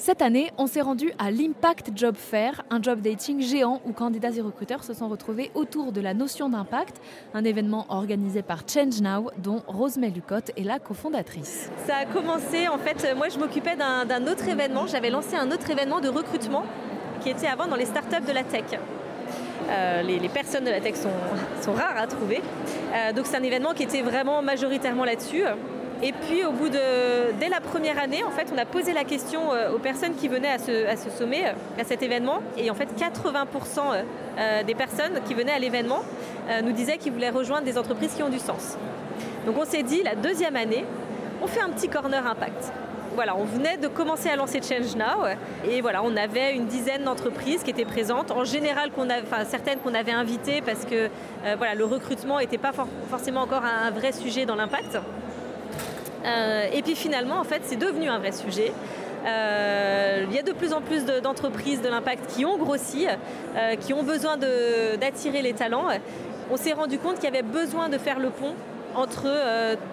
Cette année, on s'est rendu à l'Impact Job Fair, un job dating géant où candidats et recruteurs se sont retrouvés autour de la notion d'impact, un événement organisé par Change Now dont Rosemary Lucotte est la cofondatrice. Ça a commencé, en fait, moi je m'occupais d'un autre événement, j'avais lancé un autre événement de recrutement qui était avant dans les startups de la tech. Euh, les, personnes de la tech sont, rares à trouver. Euh, donc c'est un événement qui était vraiment majoritairement là-dessus. Et puis au bout de, dès la première année, en fait, on a posé la question euh, aux personnes qui venaient à ce, sommet, à cet événement, et en fait 80% euh, des personnes qui venaient à l'événement euh, nous disaient qu'ils voulaient rejoindre des entreprises qui ont du sens. Donc on s'est dit, la deuxième année, on fait un petit corner impact. Voilà, on venait de commencer à lancer Change Now et voilà, on avait une dizaine d'entreprises qui étaient présentes. En général, certaines qu'on avait invitées parce que voilà, le recrutement n'était pas forcément encore un vrai sujet dans l'impact. Euh, et puis finalement, en fait, c'est devenu un vrai sujet. Euh, il y a de plus en plus d'entreprises de, l'impact qui ont grossi, euh, qui ont besoin d'attirer les talents. On s'est rendu compte qu'il y avait besoin de faire le pont entre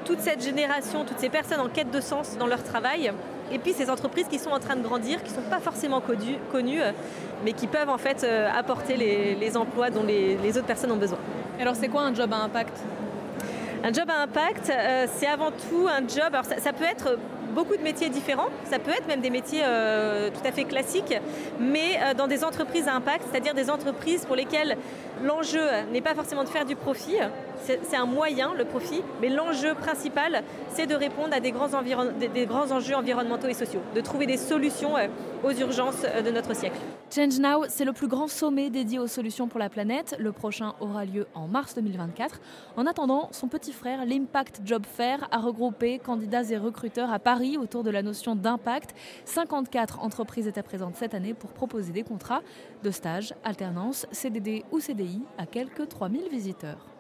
toute cette génération, toutes ces personnes en quête de sens dans leur travail, et puis ces entreprises qui sont en train de grandir, qui ne sont pas forcément connues, mais qui peuvent en fait apporter les, emplois dont les, les autres personnes ont besoin. Alors c'est quoi un job à impact? Un job à impact, euh, c'est avant tout un job. Alors ça, peut être beaucoup de métiers différents, ça peut être même des métiers euh, tout à fait classiques, mais euh, dans des entreprises à impact, c'est-à-dire des entreprises pour lesquelles l'enjeu n'est pas forcément de faire du profit, c'est un moyen, le profit, mais l'enjeu principal, c'est de répondre à des grands, des grands, enjeux environnementaux et sociaux, de trouver des solutions euh, aux urgences de notre siècle. Change Now, c'est le plus grand sommet dédié aux solutions pour la planète. Le prochain aura lieu en mars 2024. En attendant, son petit frère, l'Impact Job Fair, a regroupé candidats et recruteurs à Paris autour de la notion d'impact. 54 entreprises étaient présentes cette année pour proposer des contrats de stage, alternance, CDD ou CDI à quelques 3000 visiteurs.